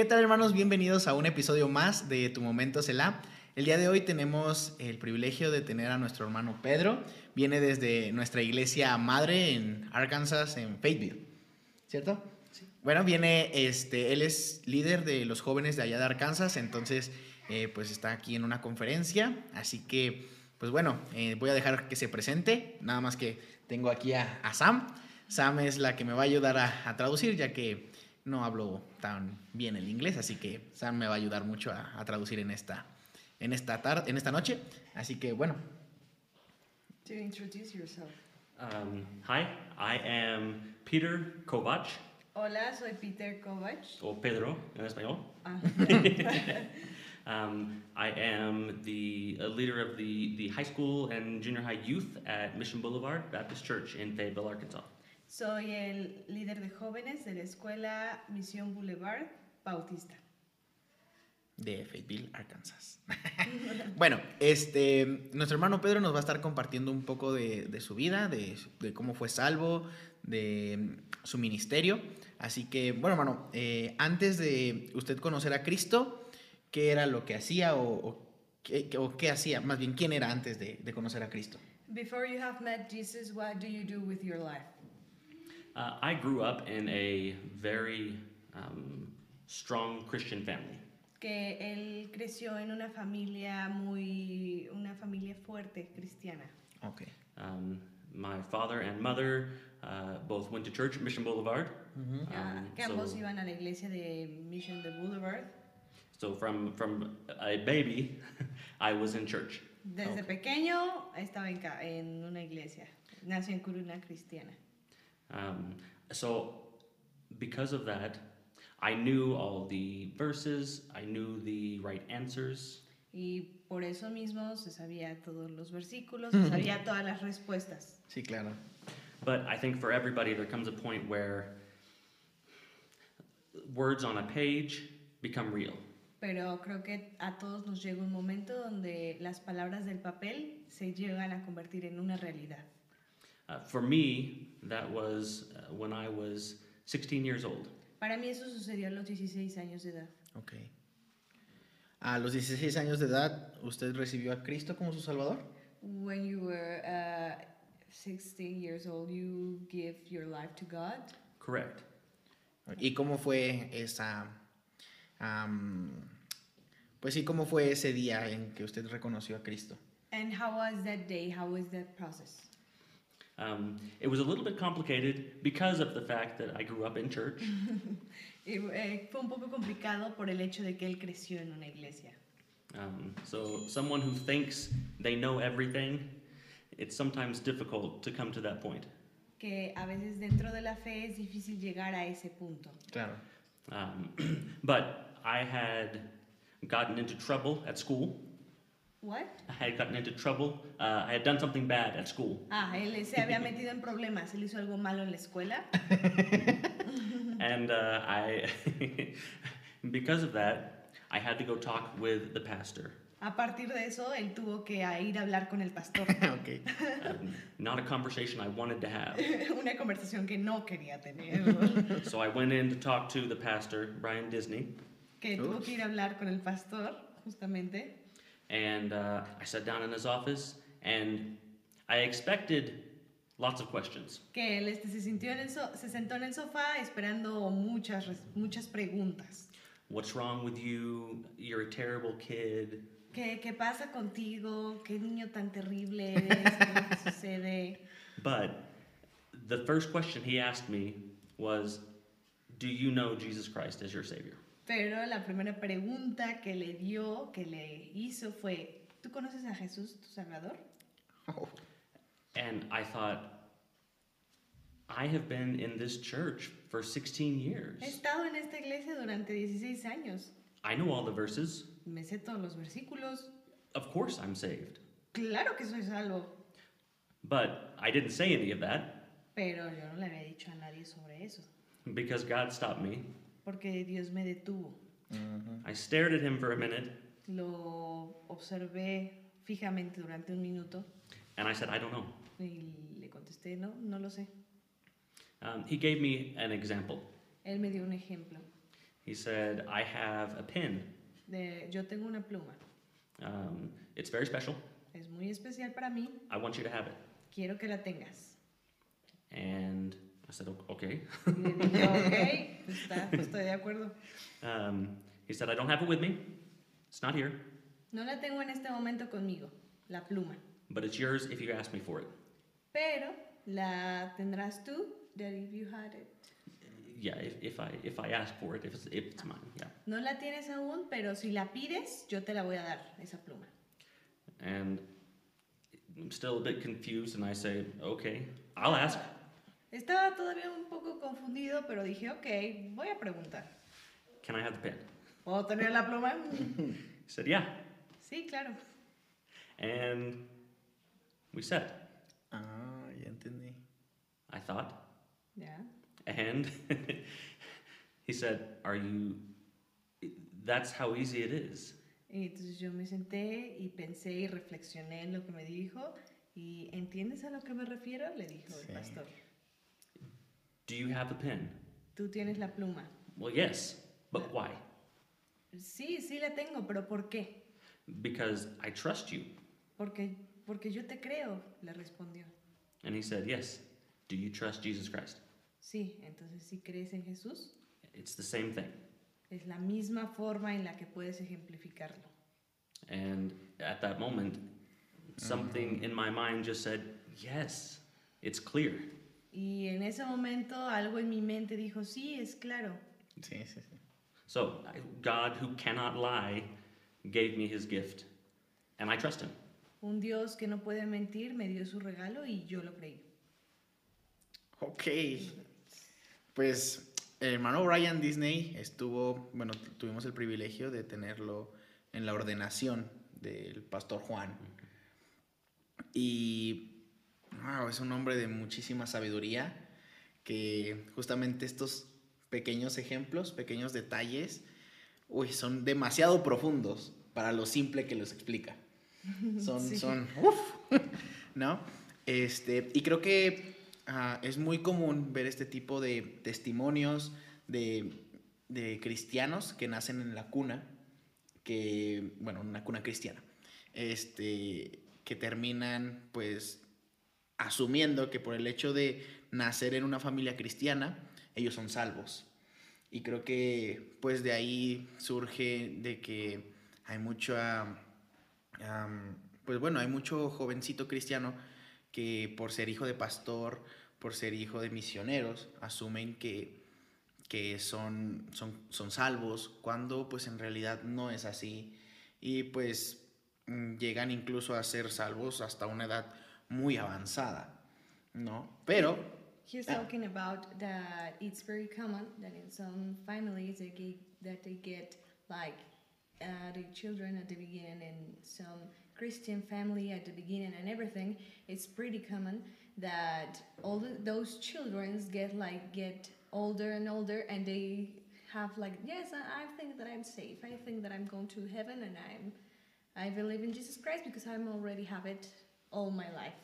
¿Qué tal hermanos? Bienvenidos a un episodio más de Tu Momento Selah. El día de hoy tenemos el privilegio de tener a nuestro hermano Pedro. Viene desde nuestra iglesia madre en Arkansas, en Fayetteville. ¿Cierto? Sí. Bueno, viene, este, él es líder de los jóvenes de allá de Arkansas, entonces eh, pues está aquí en una conferencia. Así que, pues bueno, eh, voy a dejar que se presente. Nada más que tengo aquí a, Sam. Sam es la que me va a ayudar a, a traducir, ya que no hablo tan bien el inglés, así que Sam me va a ayudar mucho a, a traducir en esta, en esta tarde, en esta noche. Así que bueno. To introduce yourself. Um, hi, I am Peter Kovac, Hola, soy Peter Kovac. o Pedro en español. Ah, Um, I am the leader of the, the high school and junior high youth at Mission Boulevard Baptist Church in Fayetteville, Arkansas. Soy el líder de jóvenes de la escuela Misión Boulevard Bautista. de Fayetteville, Arkansas. bueno, este, nuestro hermano Pedro nos va a estar compartiendo un poco de, de su vida, de, de cómo fue salvo, de su ministerio. Así que, bueno, hermano, eh, antes de usted conocer a Cristo, ¿qué era lo que hacía o, o qué, o qué hacía? Más bien, ¿quién era antes de, de conocer a Cristo? Before you have met Jesus, what do you do with your life? Uh, I grew up in a very um, strong Christian family. Que él creció en una familia muy, una familia fuerte cristiana. Ok. Um, my father and mother uh, both went to church at Mission Boulevard. Ah, Um, que ambos so- iban a la iglesia de Mission de Boulevard. So from from a baby, I was in church. Desde Ok. pequeño estaba en, en una iglesia. Nació en Coruna cristiana. Um, so because of that, I knew all the verses. I knew the right answers. Y por eso mismo se sabía todos los versículos, se sabía todas las respuestas. Sí, claro. But I think for everybody, there comes a point where words on a page become real. Pero creo que a todos nos llega un momento donde las palabras del papel se llegan a convertir en una realidad. Uh, for me, that was uh, when I was 16 years old. Para mí eso sucedió a los 16 años de edad. Ok. A los 16 años de edad, ¿usted recibió a Cristo como su Salvador? When you were uh, 16 years old, you give your life to God. Correct. ¿Y cómo fue esa... am, pues sí, cómo fue ese día en que usted reconoció a Cristo? And how was that day? How was that process? Um, it was a little bit complicated because of the fact that I grew up in church. Y, eh, fue un poco complicado por el hecho de que él creció en una iglesia. Um, so, someone who thinks they know everything, it's sometimes difficult to come to that point. Que a veces dentro de la fe es difícil llegar a ese punto. Claro. Um, but I had gotten into trouble at school. What? I had gotten into trouble. Uh, I had done something bad at school. Ah, él se había metido en problemas. Él hizo algo malo en la escuela. and uh, I, because of that, I had to go talk with the pastor. A partir de eso, él tuvo que ir a hablar con el pastor. ok. Um, not a conversation I wanted to have. Una conversación que no quería tener. So I went in to talk to the pastor, Brian Disney, Que tuvo que ir a hablar con el pastor, justamente. And uh, I sat down in his office, and I expected lots of questions. Que él este, se, sintió en el so- se sentó en el sofá esperando muchas, muchas preguntas. What's wrong with you? You're a terrible kid. ¿Qué, ¿Qué pasa contigo? ¿Qué niño tan terrible eres? ¿Qué sucede? But the first question he asked me was, Do you know Jesus Christ as your Savior? Pero la primera pregunta que le dio, que le hizo fue, ¿tú conoces a Jesús, tu Salvador? Oh, And I thought, I have been in this church for 16 years. He estado en esta iglesia durante 16 años. I know all the verses. Me sé todos los versículos. Of course I'm saved. Claro que soy salvo. But I didn't say any of that Pero yo no le había dicho a nadie sobre eso. because God stopped me. Porque Dios me detuvo. I stared at him for a minute Lo observé fijamente durante un minuto and I said, I don't know. y le contesté, no, no lo sé. Um, he gave me an example. Él me dio un ejemplo. He said, I have a pen. De, yo tengo una pluma. Um, it's very special. Es muy especial para mí. I want you to have it. Quiero que la tengas. And I said, "O- okay. Y le dije, ok, está, estoy de acuerdo. Um, he said, I don't have it with me. It's not here, No la tengo en este momento conmigo, la pluma. but it's yours if you ask me for it. Pero la tendrás tú, that if you had it. Yeah, if, if I if I ask for it, if it's, if it's mine, yeah. No la tienes aún, pero si la pides, yo te la voy a dar, esa pluma. And I'm still a bit confused, and I say, okay, I'll ask. Estaba todavía un poco confundido, pero dije, ok, voy a preguntar. Can I have the pen? ¿Puedo tener la pluma? He said, yeah. Sí, claro. And we said, Ah, ya entendí. I thought, Ya. and he said, are you? That's how easy it is. Y entonces yo me senté y pensé y reflexioné en lo que me dijo. ¿Y entiendes a lo que me refiero? Le dijo Sí. el pastor. Do you have a pen? Tú tienes la pluma. Well, yes, but why? Sí, sí la tengo, pero ¿por qué? Because I trust you. Porque, porque yo te creo, le respondió. And he said, Yes. Do you trust Jesus Christ? Sí, entonces si crees en Jesús, It's the same thing. es la misma forma en la que puedes ejemplificarlo. And at that moment, something in my mind just said, Yes, it's clear. Y en ese momento algo en mi mente dijo, sí, es claro. Sí, sí, sí. So, God, who cannot lie, gave me his gift. And I trust him. Un Dios que no puede mentir me dio su regalo y yo lo creí. Ok. Pues el hermano Brian Disney estuvo, bueno, tu- tuvimos el privilegio de tenerlo en la ordenación del pastor Juan. Y wow, es un hombre de muchísima sabiduría que justamente estos pequeños ejemplos, pequeños detalles, uy, son demasiado profundos para lo simple que los explica. Son, Sí. son, uf, ¿no? Este, y creo que ah, es muy común ver este tipo de testimonios de, de cristianos que nacen en la cuna, que, bueno, una cuna cristiana, este, que terminan pues asumiendo que por el hecho de nacer en una familia cristiana, ellos son salvos. Y creo que pues de ahí surge de que hay mucha, am, pues bueno, hay mucho jovencito cristiano que por ser hijo de pastor, por ser hijo de misioneros, asumen que, que son, son, son salvos, cuando pues en realidad no es así. Y pues mm, llegan incluso a ser salvos hasta una edad muy avanzada, ¿no? Pero He's Ah. talking about that it's very common that in some families they get, that they get like uh, the children at the beginning and some Christian family at the beginning and everything. It's pretty common that all the, those children get like get older and older and they have like yes I, I think that I'm safe. I think that I'm going to heaven and I'm I believe in Jesus Christ because I'm already have it all my life.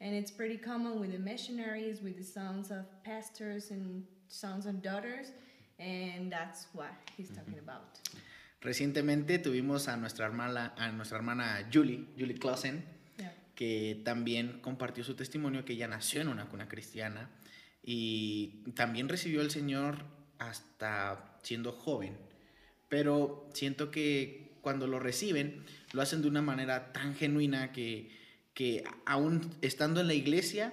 And it's pretty common with the missionaries, with the sons of pastors and sons and daughters, and that's what he's talking about. recientemente tuvimos a nuestra hermana, a nuestra hermana Julie, Julie Clausen, Yeah. que también compartió su testimonio que ella nació en una cuna cristiana y también recibió al Señor hasta siendo joven. Pero siento que cuando lo reciben, lo hacen de una manera tan genuina que, que aún estando en la iglesia,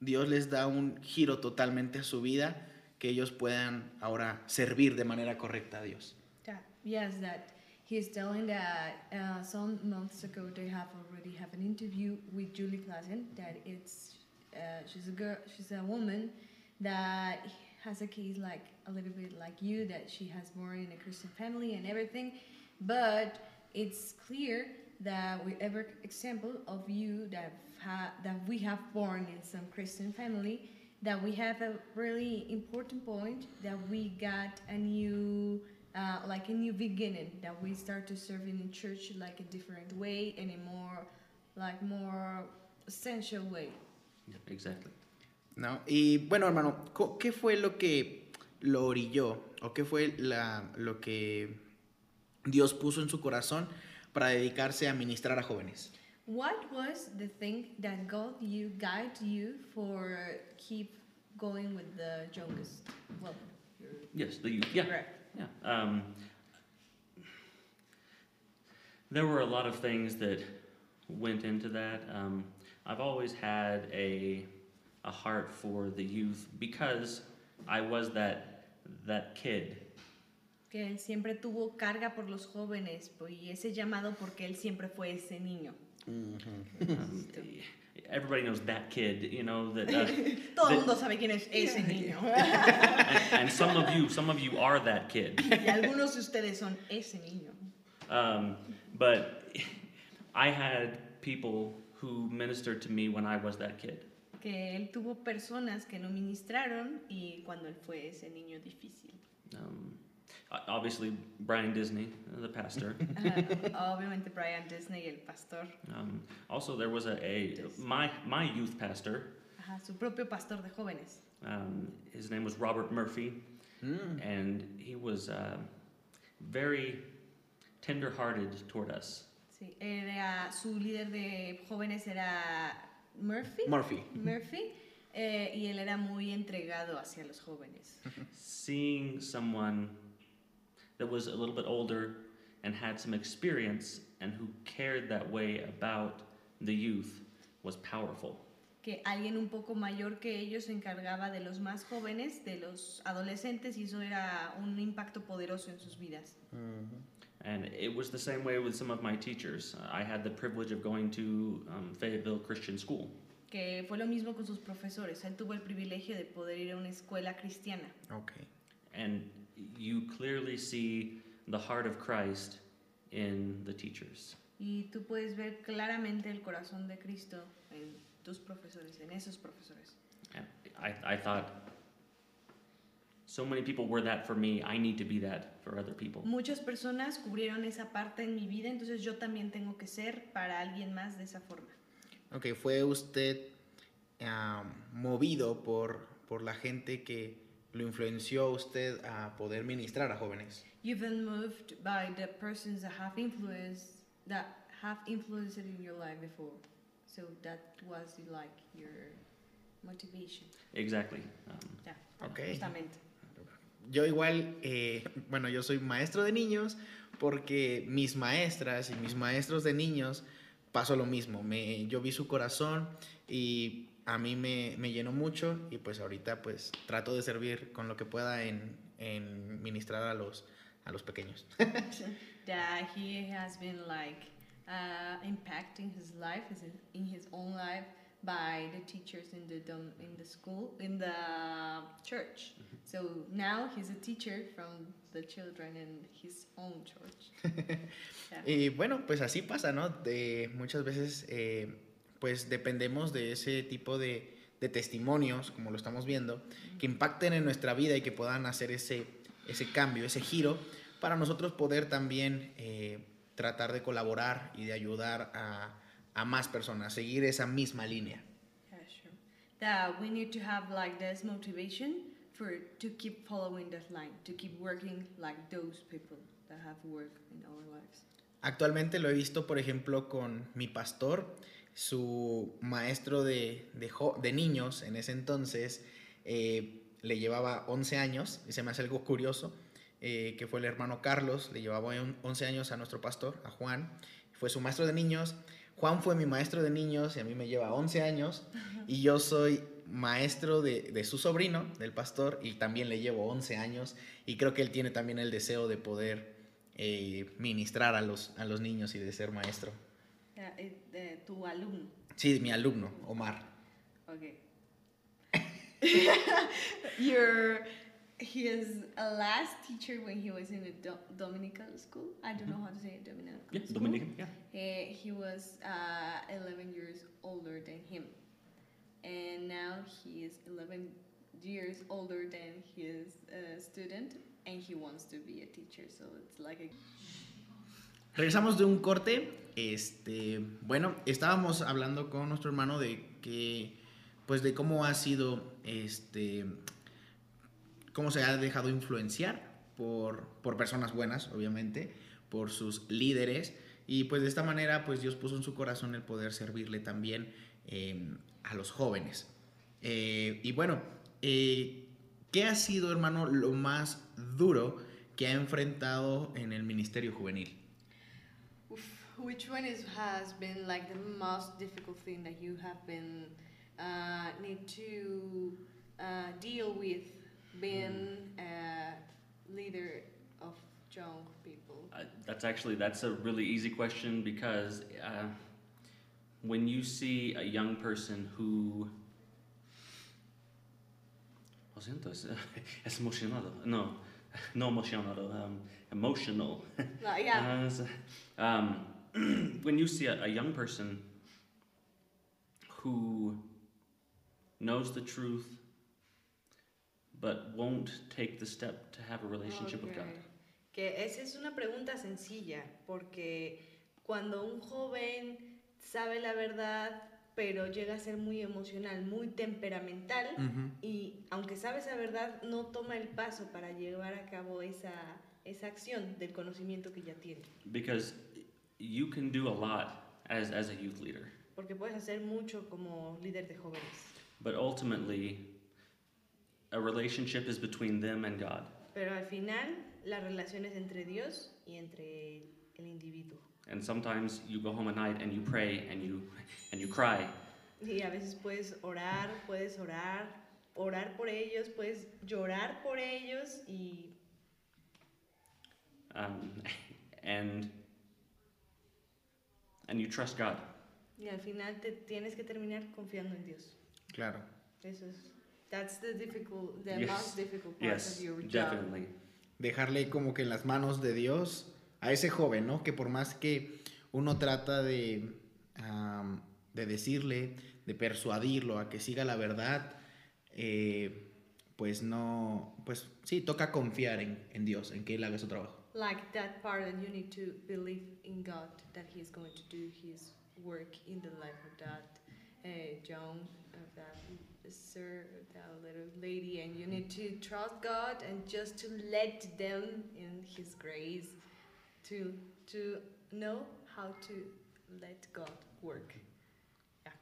Dios les da un giro totalmente a su vida, que ellos puedan ahora servir de manera correcta a Dios. That, yes, that he's telling that uh, some months ago they have already have an interview with Julie Klassen. That it's uh, she's a girl, she's a woman that has a case like a little bit like you that she has born in a Christian family and everything, but it's clear that we ever example of you that ha- that we have born in some Christian family that we have a really important point that we got a new uh, like a new beginning that we start to serve in church like a different way and a more like more essential way Yeah, exactly. ¿No? Y bueno, hermano, ¿qué fue lo que lo orilló? ¿O qué fue la, lo que Dios puso en su corazón para dedicarse a ministrar a jóvenes? what was the thing that God you guide you for keep going with the youngest well Yes, the youth. Yeah. correct Yeah. Um, there were a lot of things that went into that. Um, I've always had a a heart for the youth because I was that that kid. Que él siempre tuvo carga por los jóvenes pues, y ese llamado porque él siempre fue ese niño Um, everybody knows that kid, you know that. Uh, todo el mundo sabe quién es ese niño and, and some of you, some of you are that kid. y algunos de ustedes son ese niño Um, but I had people who ministered to me when I was that kid. que él tuvo personas que no ministraron y cuando él fue ese niño difícil. Um, obviously, Brian Disney, uh, the pastor. Ajá, Obviamente Brian Disney, el pastor, Um, also, there was a, a my my youth pastor. ajá, su propio pastor de jóvenes. Um, his name was Robert Murphy, Mm. and he was uh, very tender-hearted toward us. Sí, era, su líder de jóvenes era Murphy. Murphy. Murphy eh, y él era muy entregado hacia los jóvenes. Seeing someone that was a little bit older and had some experience and who cared that way about the youth was powerful. Que alguien un poco mayor que ellos se encargaba de los más jóvenes, de los adolescentes, y eso era un impacto poderoso en sus vidas. And it was the same way with some of my teachers. Uh, I had the privilege of going to um, Fayetteville Christian School. Que fue lo mismo con sus profesores. Él tuvo el privilegio de poder ir a una escuela cristiana. Ok. And you clearly see the heart of Christ in the teachers. Y tú puedes ver claramente el corazón de Cristo en tus profesores, en esos profesores. I, I thought, so many people were that for me, I need to be that for other people. Muchas personas cubrieron esa parte en mi vida, entonces yo también tengo que ser para alguien más de esa forma. Ok, fue usted ah, movido por, por la gente que lo influenció a usted a poder ministrar a jóvenes. You've been moved by the persons that have influence that have influenced in your life before. So that was like your motivation. Exactly. Um, Yeah, Ok. justamente. Yo igual, eh, bueno, yo soy maestro de niños porque mis maestras y mis maestros de niños pasó lo mismo. Me, yo vi su corazón y a mí me, me llenó mucho y pues ahorita pues trato de servir con lo que pueda en, en ministrar a los, a los pequeños. that he has been like uh, impacting his life his, in his own life by the teachers in the dom- in the school in the church so now he's a teacher from the children in his own church Yeah. Y bueno, pues así pasa, ¿no? De, muchas veces eh, pues dependemos de ese tipo de, de testimonios, como lo estamos viendo, que impacten en nuestra vida y que puedan hacer ese, ese cambio, ese giro, para nosotros poder también eh, tratar de colaborar y de ayudar a, a más personas, seguir esa misma línea. Yeah, sure. That we need to have like this motivation for to keep following that line, to keep working like those people that have worked in our lives. Actualmente lo he visto, por ejemplo, con mi pastor, su maestro de, de, niños en ese entonces eh, le llevaba 11 años, y se me hace algo curioso, eh, que fue el hermano Carlos, le llevaba un- 11 años a nuestro pastor, a Juan, fue su maestro de niños. Juan fue mi maestro de niños y a mí me lleva 11 años y yo soy maestro de, de su sobrino, del pastor, y también le llevo 11 años y creo que él tiene también el deseo de poder eh, ministrar a los, a los niños y de ser maestro. Yeah, it, uh, tu alumno. Sí, mi alumno, Omar. Okay. Your his last teacher when he was in the Do- Dominican school. I don't know how to say it, Dominican Yeah, school. Dominican. Yeah. Eh, he was uh, 11 years older than him. And now he is 11 years older than his uh, student and he wants to be a teacher. So it's like a Regresamos de un corte. Este, bueno, estábamos hablando con nuestro hermano de que, pues, de cómo ha sido, este, cómo se ha dejado influenciar por, por personas buenas, obviamente, por sus líderes. Y pues de esta manera, pues Dios puso en su corazón el poder servirle también eh, a los jóvenes. Eh, y bueno, eh, ¿qué ha sido, hermano, lo más duro que ha enfrentado en el ministerio juvenil? Which one is has been like the most difficult thing that you have been uh, need to uh, deal with being a leader of young people? Uh, that's actually that's a really easy question because uh, when you see a young person who lo siento es, es emocionado no no emocionado um, emotional. Like, yeah, um, when you see a, a young person who knows the truth but won't take the step to have a relationship with God. Que esa es una pregunta sencilla, porque cuando un joven sabe la verdad, pero llega a ser muy emocional, muy temperamental, y aunque sabe esa verdad, no toma el paso para llevar a cabo esa, esa acción del conocimiento que ya tiene. Because you can do a lot as, as a youth leader, Porque puedes hacer mucho como líder de jóvenes, but ultimately, a relationship is between them and God. pero al final la relación es entre Dios y entre el individuo. And sometimes you go home at night and you pray and you and you cry Y a veces puedes orar, puedes orar, orar por ellos, puedes llorar por ellos y, um, and and you trust God. y al final te tienes que terminar confiando en Dios. Claro. Eso es, that's the difficult, the Yes. most difficult part Yes, of your job. definitely. Dejarle como que en las manos de Dios a ese joven, ¿no? Que por más que uno trata de, am, de decirle, de persuadirlo a que siga la verdad, eh, pues no, pues sí, toca confiar en, en Dios, en que Él haga su trabajo. Like that part that you need to believe in God, that He's going to do His work in the life of that uh, young, of that sir, of that little lady, and you need to trust God and just to let them in His grace, to to know how to let God work. Yeah,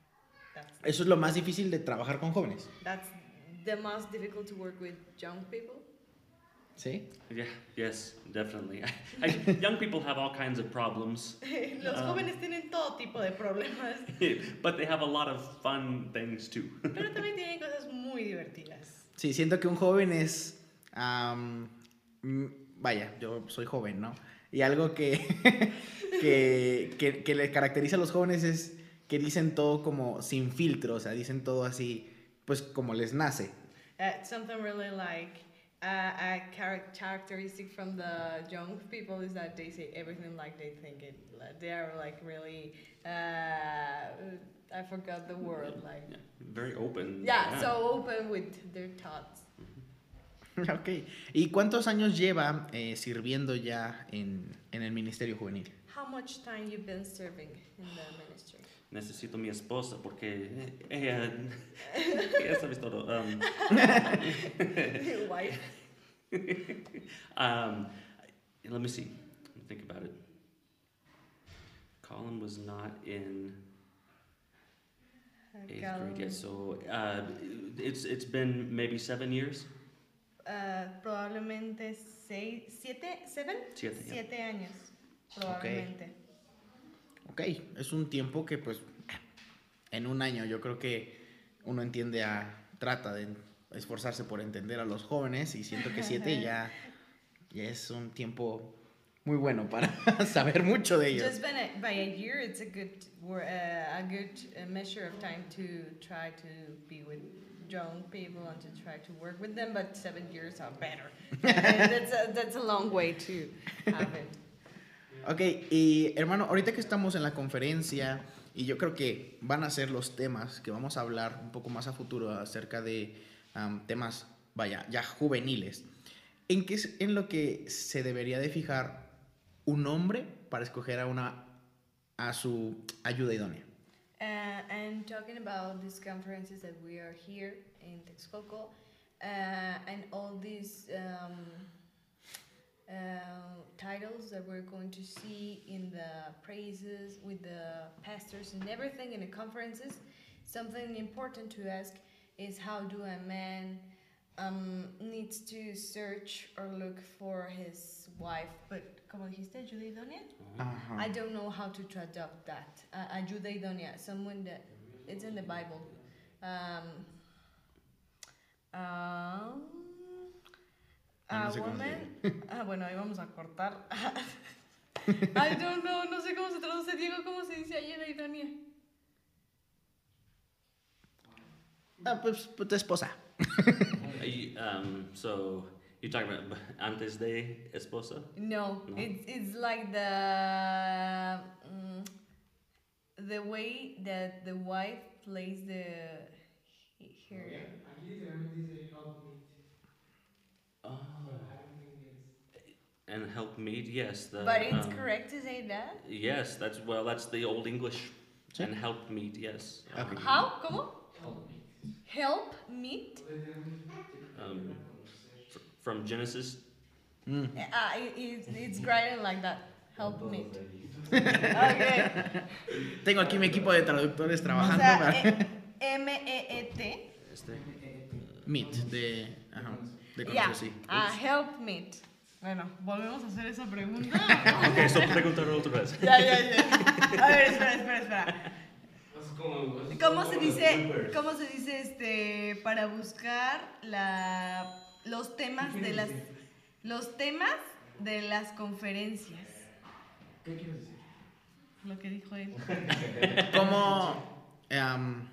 that's Eso es lo más difícil de trabajar con jóvenes, that's the most difficult to work with young people. ¿Sí? Yeah, yes, definitely. I, young people have all kinds of problems, Los Ah. jóvenes tienen todo tipo de problemas. but they have a lot of fun things too. Pero también tienen cosas muy divertidas. Sí, siento que un joven es, mm, vaya, yo soy joven, ¿no? Y algo que, que, que, que le caracteriza a los jóvenes es que dicen todo como sin filtro, o sea, dicen todo así, pues como les nace. Uh, something really like uh, a char- characteristic from the young people is that they say everything like they think it. They are like really. Uh, I forgot the word. Like Yeah, very open. yeah, so open with their thoughts. ok. ¿Y cuántos años lleva eh, sirviendo ya en, en el Ministerio Juvenil? How much time you've been serving in the ministry? Necesito mi esposa porque ella, ella sabe todo. Um, Wife. um, let me see. Let me think about it. Colin was not in eighth grade yet, so uh, it's it's been maybe seven years. Uh, probablemente seis, siete, seven, Siete, yeah. siete años, probablemente. Ok, es un tiempo que pues en un año yo creo que uno entiende a, trata de esforzarse por entender a los jóvenes y siento que siete ya, ya es un tiempo muy bueno para saber mucho de ellos. Just been a, by a year, it's a good uh, a good uh, measure of time to try to be with young people and to try to work with them, but seven years are better. That's, a, that's a long way to have it. Ok, y hermano, ahorita que estamos en la conferencia, y yo creo que van a ser los temas que vamos a hablar un poco más a futuro acerca de temas, vaya, ya juveniles. ¿En qué es en lo que se debería de fijar un hombre para escoger a una a su ayuda idónea? Uh, and talking about these conferences that we are here in Texcoco, uh, and all these um, uh, titles that we're going to see in the praises with the pastors and everything in the conferences, something important to ask is how do a man um, needs to search or look for his wife, but como dijiste, ayuda idónea? Ajá. I don't know how to adopt that. Uh, ayuda idónea, someone that it's in the Bible. Um, um, Ah, no a sé woman. Ah, bueno, ahí vamos a cortar. I don't know, no sé cómo se traduce, Diego, cómo se dice ayuda idónea. Ah, pues, pues tu esposa. You- um, so you're talking about antes de esposa? No, No? it's it's like the mm, the way that the wife plays the her. And help meet, yes. The, But it's um, correct to say that. Yes, that's well. That's the old English. Sí. And help meet, yes. Okay. How? ¿Cómo? Help meet. Um, fr- from Genesis. Mm. Ah, it, it's, it's written like that. Help meet. Okay. Tengo aquí mi equipo de traductores O trabajando. sea, para- eh, M-E-E-T. Este. Meet, de, ajá, de Ya. conocer, sí. Ah, help meet. Bueno, volvemos a hacer esa pregunta. Ok, so preguntar otra vez. ya, ya, ya. A ver, espera, espera, espera. ¿Cómo se dice, cómo se dice este para buscar la, los temas de las los temas de las conferencias? ¿Qué quieres decir? Lo que dijo él. ¿Cómo, em,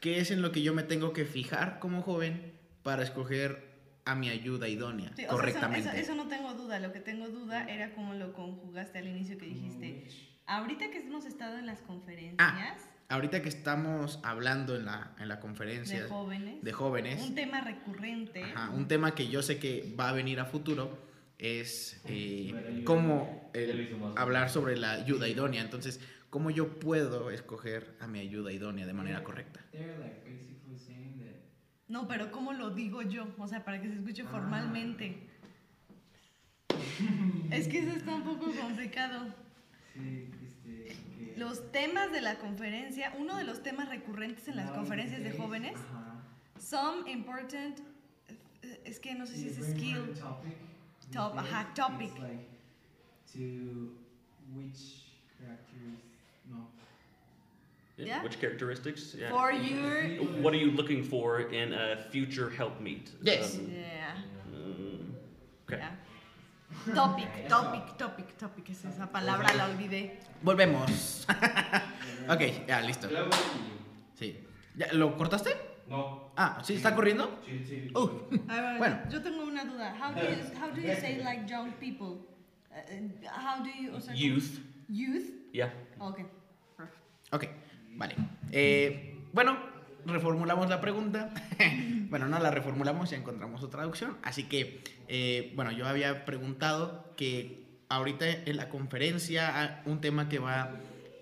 qué es en lo que yo me tengo que fijar como joven para escoger a mi ayuda idónea Sí, o sea, eso- correctamente? eso, eso no tengo duda. Lo que tengo duda era cómo lo conjugaste al inicio que dijiste. Ahorita que hemos estado en las conferencias Ahorita que estamos hablando en la, en la conferencia de jóvenes, de jóvenes, un tema recurrente. ajá, un tema que yo sé que va a venir a futuro es eh, cómo el hablar sobre la ayuda idónea. Entonces, ¿cómo yo puedo escoger a mi ayuda idónea de manera correcta? They're like basically saying that No, pero ¿cómo lo digo yo? O sea, para que se escuche Ah. formalmente. es que eso está un poco complicado. sí, este, que Los temas de la conferencia, uno de los temas recurrentes en las now conferencias de jóvenes, ajá, some important, es que no sé si es skill, topic Top- ajá, topic. like to which characters no Yeah. Which characteristics? Yeah. for your, What are you looking for in a future helpmeet? Yes. Um, yeah, um, okay. yeah. Topic, topic, topic, topic, es esa palabra, la olvidé. Volvemos. ok, ya, listo. Luego Sí. ¿Ya, ¿Lo cortaste? No. Ah, ¿sí? ¿Está corriendo? Sí, sí. Uh, A ver, Bueno. yo tengo una duda. How do you, how do you say like young people? Uh, how do you, o sea, Youth. Youth? Yeah. Okay. Perfect. ok, vale. Eh, bueno, reformulamos la pregunta. bueno, no la reformulamos y encontramos otra traducción. Así que, eh, bueno, yo había preguntado que ahorita en la conferencia ah, un tema que va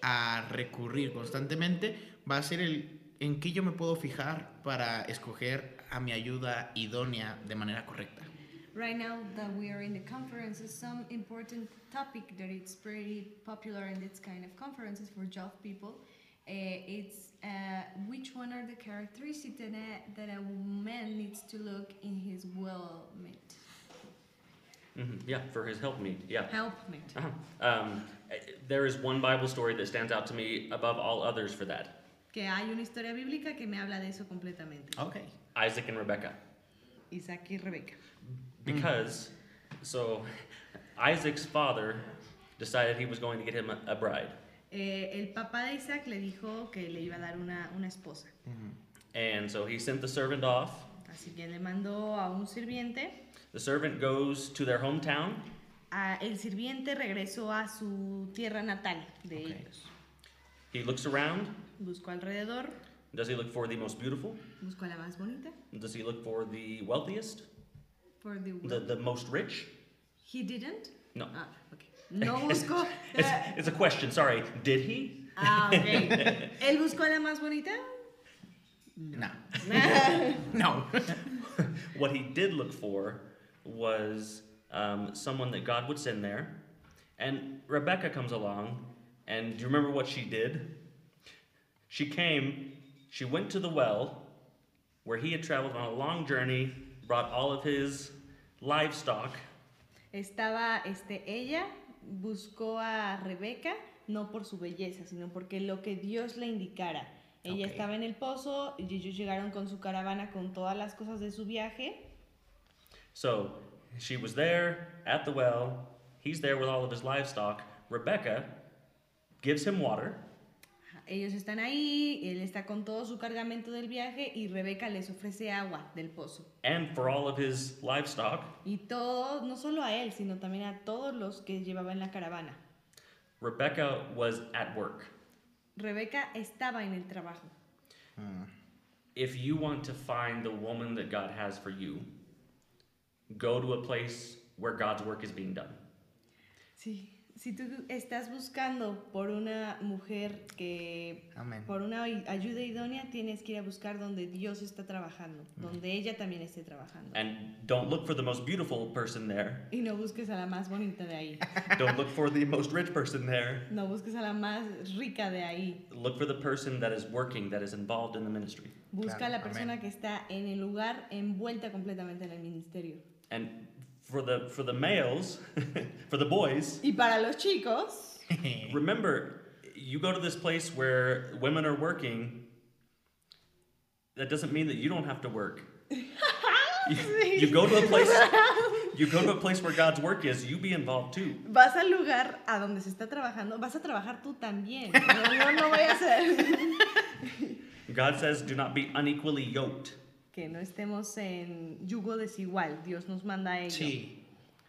a recurrir constantemente va a ser el en qué yo me puedo fijar para escoger a mi ayuda idónea de manera correcta. Right now that we are in the conferences, some important topic that it's pretty popular in this kind of conferences for job people, it's uh, which one are the characteristics that a, that a man needs to look in his well-mate, hmm Yeah, for his helpmeet. Yeah. helpmate. Uh-huh. Um, eh, there is one Bible story that stands out to me above all others for that. Que hay una historia bíblica que me habla de eso completamente. Ok. Isaac and Rebecca. Isaac y Rebecca. Because, so, Isaac's father decided he was going to get him a, a bride. Eh, el papá de Isaac le dijo que le iba a dar una, una esposa. And so he sent the servant off. Así que le mandó a un sirviente. The servant goes to their hometown. El sirviente regresó a su tierra natal de Ok. ellos. He looks around. Buscó alrededor, Does he look for the most beautiful? buscó a la más bonita. Does he look for the wealthiest? For the, The, the most rich? He didn't. No. Ah, ok. No buscó. It's, eh, it's a question, sorry. Did he? ah, ok. ¿Él buscó a la más bonita? No. No. What he did look for was um, someone that God would send there. And Rebecca comes along, and do you remember what she did? She came, she went to the well where he had traveled on a long journey, brought all of his livestock, Estaba, este, ella buscó a Rebeca no por su belleza, sino porque lo que Dios le indicara. Ella estaba en el pozo y ellos llegaron con su caravana con todas las cosas de su viaje. So she was there at the well. He's there with all of his livestock. Rebecca gives him water, Ellos están ahí, él está con todo su cargamento del viaje y Rebeca les ofrece agua del pozo. and for all of his livestock. Y todo, no solo a él, sino también a todos los que llevaba en la caravana. Rebecca was at work. Rebeca estaba en el trabajo. Mm. If you want to find the woman that God has for you, go to a place where God's work is being done. Sí, si tú estás buscando por una mujer que Amén. por una ay- ayuda idónea, tienes que ir a buscar donde Dios está trabajando, donde ella también esté trabajando. And don't look for the most beautiful person there. Y no busques a la más bonita de ahí, Don't look for the most rich person there. no busques a la más rica de ahí. Look for the person that is working, that is involved in the ministry. Busca a la persona amén. que está en el lugar envuelta completamente en el ministerio. And for the for the males, for the boys, Y para los chicos, remember you go to this place where women are working. That doesn't mean that you don't have to work. you, you go to a place you go to a place where God's work is, you be involved too. vas al lugar a donde se está trabajando, vas a trabajar tú también. No, no, no voy a hacer. God says, do not be unequally yoked. Que no estemos en yugo desigual. Dios nos manda a ello. Sí.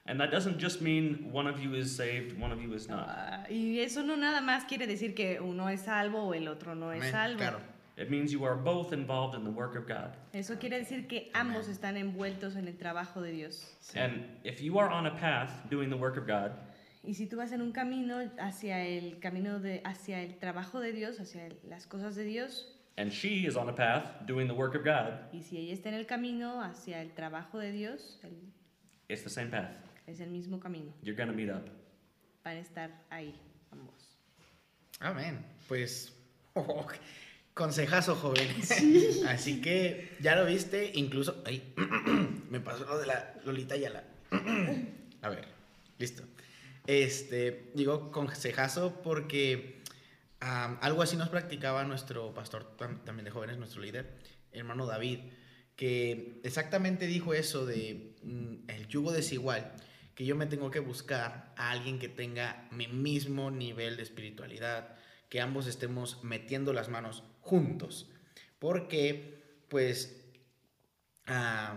And that doesn't just mean one of you is saved, one of you is not. Ah, y eso no nada más quiere decir que uno es salvo o el otro no es Amén. salvo. Claro. It means you are both involved in the work of God. Eso quiere decir que ambos están envueltos en el trabajo de Dios. Sí. And if you are on a path doing the work of God, Y si tú vas en un camino hacia el camino de hacia el trabajo de Dios, hacia las cosas de Dios, and she is on a path doing the work of God, y si ella está en el camino hacia el trabajo de Dios, el- it's the same path. es el mismo camino. You're going to meet up. Van a estar ahí ambos. Amén. Pues, oh, consejazo, jóvenes. Así que ya lo viste, incluso. Ay, me pasó lo de la Lolita Yala. A ver, listo. Este, digo consejazo porque algo así nos practicaba nuestro pastor tam- también de jóvenes, nuestro líder, hermano David, que exactamente dijo eso de mm, el yugo desigual, que yo me tengo que buscar a alguien que tenga mi mismo nivel de espiritualidad, que ambos estemos metiendo las manos juntos, porque pues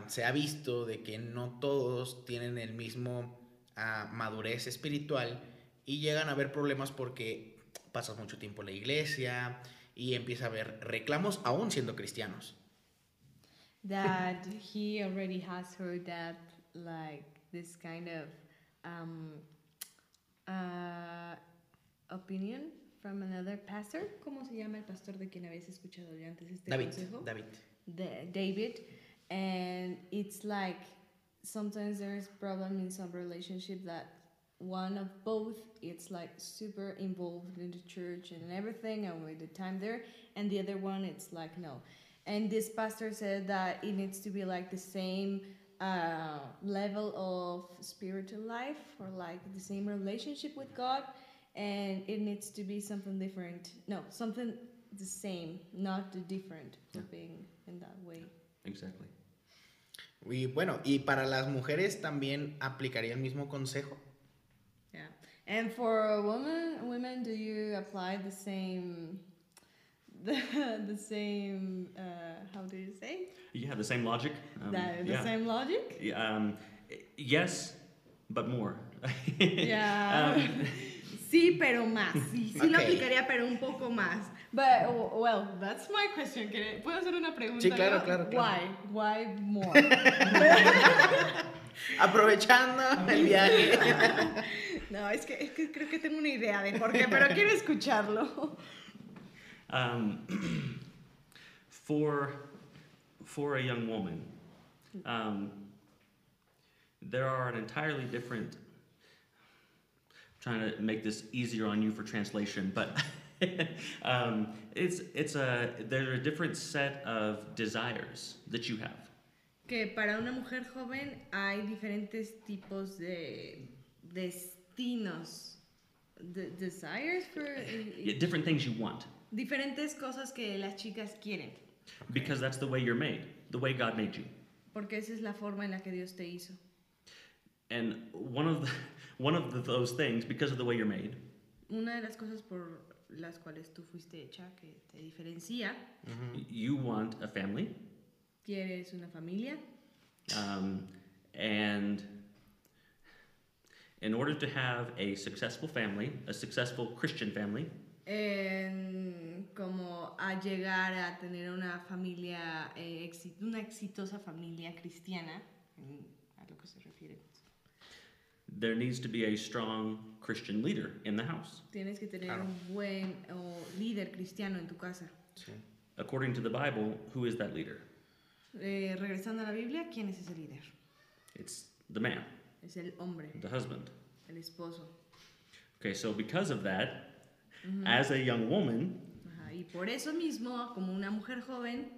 se ha visto de que no todos tienen el mismo ah, madurez espiritual y llegan a haber problemas porque pasas mucho tiempo en la iglesia y empieza a haber reclamos aún siendo cristianos. that he already has heard that like this kind of um, uh, opinion from another pastor. ¿Cómo se llama el pastor de quien habías escuchado ya antes este David, consejo? David. the, David, and it's like sometimes there's problem in some relationship that one of both it's like super involved in the church and everything and with the time there, and the other one it's like no. And this pastor said that it needs to be like the same uh, level of spiritual life or like the same relationship with God, and it needs to be something different. No, something the same, not the different for Yeah. being in that way. Exactly. Y bueno, y para las mujeres también aplicaría el mismo consejo. Yeah. And for women, women, do you apply the same the, the same, uh, how do you say? You have the same logic. Um, the, the yeah. same logic? Yeah, Um, yes, but more. Yeah. Um, sí, pero más. Sí, sí lo aplicaría, pero un poco más. But, well, that's my question. ¿Quiere- ¿Puedo hacer una pregunta? Sí, claro, claro, claro. Why? Why more? Aprovechando el viaje. No, es que, es que creo que tengo una idea de por qué, pero quiero escucharlo. um, for for a young woman, um, there are an entirely different. trying to make this easier on you for translation, but um, it's it's a there's a different set of desires that you have. Que para una mujer joven hay diferentes tipos de destinos. De- desires for. Yeah, different things you want Diferentes cosas que las chicas quieren. because that's the way you're made, the way God made you. Porque esa es la forma en la que Dios te hizo. And one of the, one of the, those things, because of the way you're made, Una de las cosas por las cuales tú fuiste hecha, que te diferencia, you want a family, quieres una familia. um, and in order to have a successful family, a successful Christian family, en como a llegar a tener una familia, eh, exi- una exitosa familia cristiana, en- a lo que se refiere. there needs to be a strong Christian leader in the house. Tienes que tener Claro. un buen o líder cristiano en tu casa. Sí. According to the Bible, who is that leader? Eh, regresando a la Biblia, ¿quién es ese líder? It's the man, Es el hombre, the husband. el esposo. Okay, so because of that, Ujú. as a young woman, Ajá, Y por eso mismo, como una mujer joven,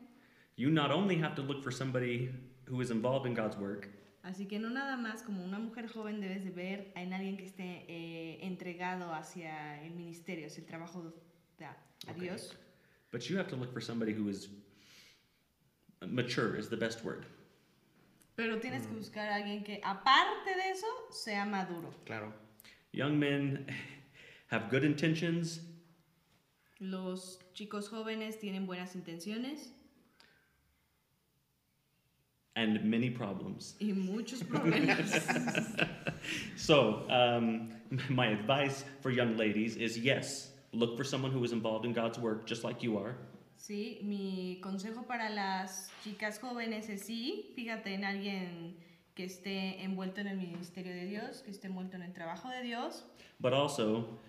you not only have to look for somebody who is involved in God's work, Así que no nada más como una mujer joven debes de ver en alguien que esté eh, entregado hacia el ministerio, hacia el trabajo de, a Ok. Dios, but you have to look for somebody who is mature is the best word. Pero tienes que buscar a alguien que aparte de eso sea maduro. Claro. Young men have good intentions Los chicos jóvenes tienen buenas intenciones and many problems. y muchos problemas. So, um, my advice for young ladies is yes, look for someone who is involved in God's work just like you are. Sí, mi consejo para las chicas jóvenes es sí, fíjate en alguien que esté envuelto en el ministerio de Dios, que esté envuelto en el trabajo de Dios, But also,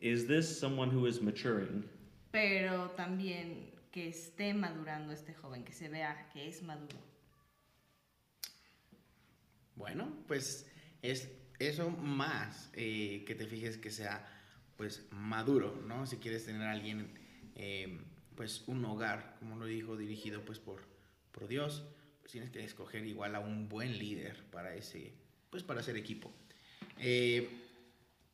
is this someone who is maturing? pero también que esté madurando este joven, que se vea que es maduro. Bueno, pues es eso más eh, que te fijes que sea pues maduro, ¿no? Si quieres tener a alguien, eh, pues un hogar, como lo dijo, dirigido pues por, por Dios, pues tienes que escoger igual a un buen líder para ese, pues para hacer equipo. Eh,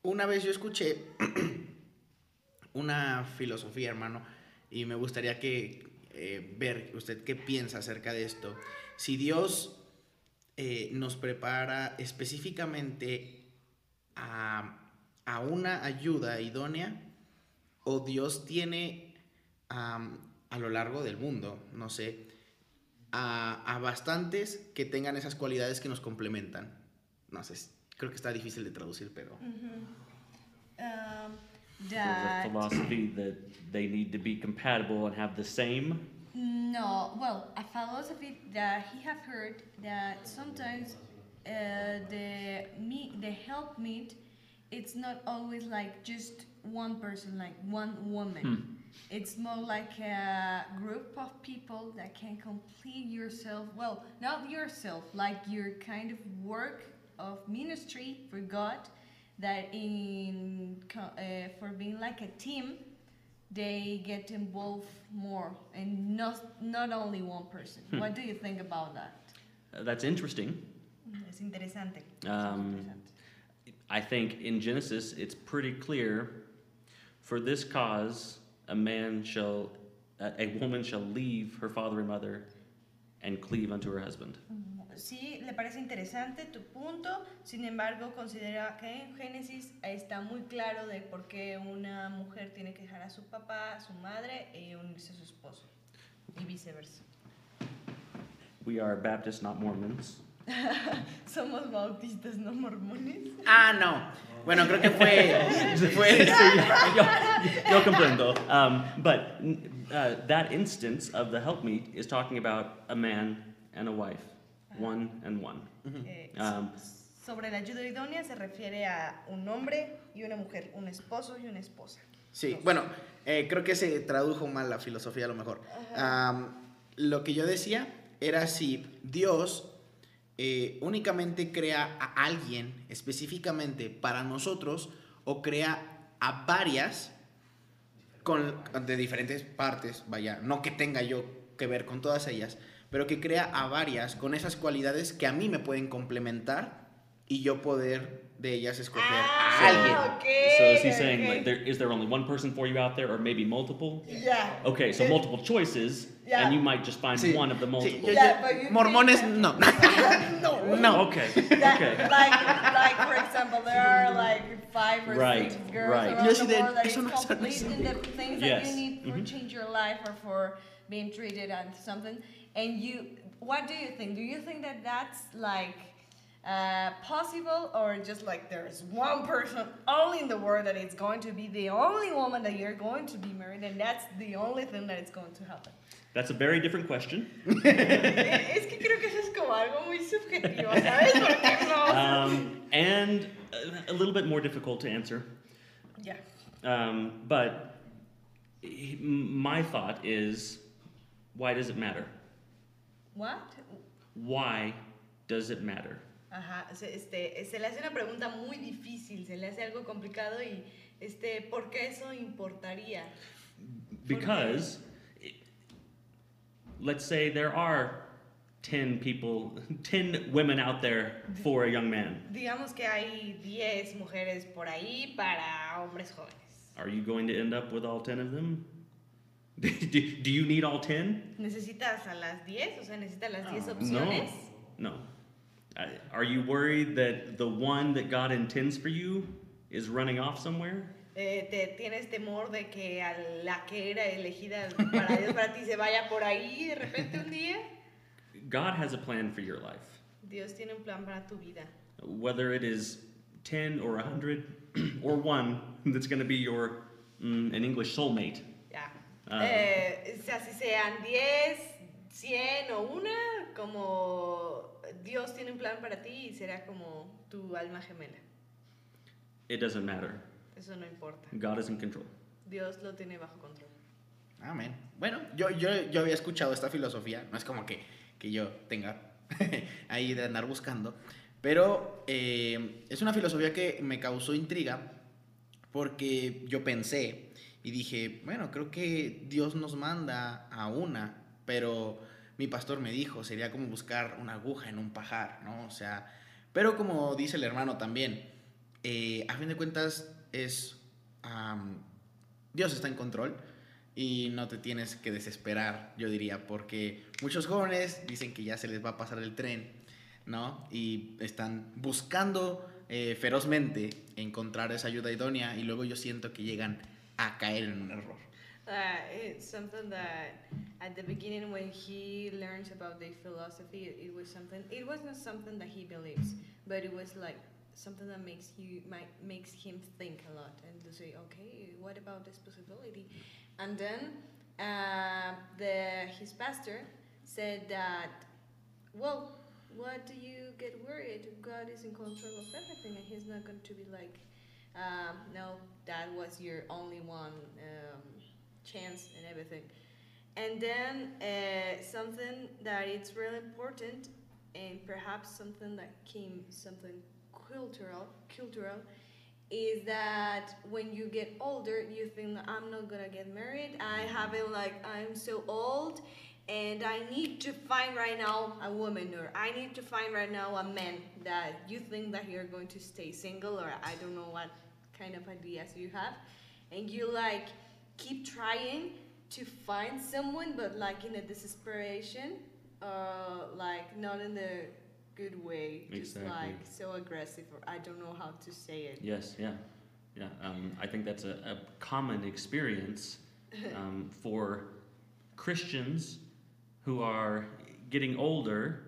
una vez yo escuché una filosofía, hermano, y me gustaría que eh, ver usted qué piensa acerca de esto. Si Dios eh, nos prepara específicamente a, a una ayuda idónea o Dios tiene a lo largo del mundo, no sé, a, a bastantes que tengan esas cualidades que nos complementan. No sé, creo que está difícil de traducir, pero... Um, There's a philosophy that they need to be compatible and have the same. No, well, a philosophy that he have heard that sometimes uh, the me the help meet, it's not always like just one person, like one woman. It's more like a group of people that can complete yourself. Well, not yourself, like your kind of work of ministry for God. That in uh, for being like a team, they get involved more and not not only one person. What do you think about that? Uh, that's interesting. Es interesante. Um, I think in Genesis it's pretty clear for this cause a man shall, a, a woman shall leave her father and mother and cleave unto her husband. sí le parece interesante tu punto, sin embargo considera que en Génesis está muy claro de por qué una mujer tiene que dejar a su papá, a su madre y unirse a su esposo y viceversa. We are Baptists, not Mormons. Somos bautistas, no mormones. Ah, no. Bueno, creo que fue. fue yo, yo comprendo. Um, but uh, that instance of the helpmeet is talking about a man and a wife, one and one. Eh, Um, sobre la ayuda idónea se refiere a un hombre y una mujer, un esposo y una esposa. Sí, bueno, eh, creo que se tradujo mal la filosofía a lo mejor. Am, lo que yo decía era si Dios eh, únicamente crea a alguien específicamente para nosotros o crea a varias con, de diferentes partes, vaya, no que tenga yo que ver con todas ellas, pero que crea a varias con esas cualidades que a mí me pueden complementar y yo poder de ellas escoger Ah, a alguien. ok, so is he saying ok. like there is there only one person for you out there, or maybe multiple? Yeah. Okay, so multiple choices, Yeah. and you might just find Sí, one of the multiple. yo- Yeah, yo- but you mormones no. no. no. Okay, That, okay. like, like for example, there are like five or Right, six girls right. around Yo the sí de- world that eso is no- completing the things that you need for mhm. change your life or for being treated and something. And you, what do you think? Do you think that that's like uh, possible or just like there's one person only in the world that it's going to be the only woman that you're going to be married and that's the only thing that is going to happen? That's a very different question. Es que creo que eso es como algo muy subjetivo, ¿sabes? Porque no. Um, and a, a little bit more difficult to answer. Ya. Um, but my thought is, why does it matter? What? Why does it matter? Ajá, se, este, se le hace una pregunta muy difícil, se le hace algo complicado y, este, ¿por qué eso importaría? Because, let's say there are 10 people, 10 women out there for a young man. Digamos que hay 10 mujeres por ahí para hombres jóvenes. Are you going to end up with all 10 of them? do, do you need all 10? ¿Necesitas a las 10? O sea, ¿necesitas las 10 No. opciones? No. Are you worried that the one that God intends for you is running off somewhere? Eh, ¿te, ¿Tienes temor de que a la que era elegida para Dios, para ti, se vaya por ahí de repente un día? God has a plan for your life. Dios tiene un plan para tu vida. Whether it is 10 or 100 or one that's going to be your, mm, in English, soulmate. Ya. Ah. Eh, si sean 10, 100 o una, como Dios tiene un plan para ti y será como tu alma gemela. It doesn't matter. Eso no importa. God is in control. Dios lo tiene bajo control. Amén. Bueno, yo, yo, yo había escuchado esta filosofía, no es como que, que yo tenga ahí de andar buscando, pero eh, es una filosofía que me causó intriga porque yo pensé y dije, bueno, creo que Dios nos manda a una, pero mi pastor me dijo, sería como buscar una aguja en un pajar, ¿no? O sea, pero como dice el hermano también, eh, a fin de cuentas es... am, Dios está en control y no te tienes que desesperar, yo diría, porque muchos jóvenes dicen que ya se les va a pasar el tren, ¿no? Y están buscando eh, ferozmente encontrar esa ayuda idónea y luego yo siento que llegan a caer en un error. Uh, it's something that at the beginning when he learns about the philosophy it, it was something it wasn't something that he believes but it was like something that makes you might makes him think a lot and to say okay what about this possibility and then uh, the his pastor said that well what do you get worried god is in control of everything and he's not going to be like um, no that was your only one um, chance and everything. And then uh, something that it's really important, and perhaps something that came something cultural, cultural, is that when you get older, you think I'm not gonna get married. I haven't like I'm so old, and I need to find right now a woman, or I need to find right now a man that you think that you're going to stay single, or I don't know what kind of ideas you have, and you like keep trying to find someone, but like in a desperation, uh, like not in the good way, just Exactly. like so aggressive, or I don't know how to say it. Yes, yeah, yeah. Um, I think that's a, a common experience um, for Christians who are getting older,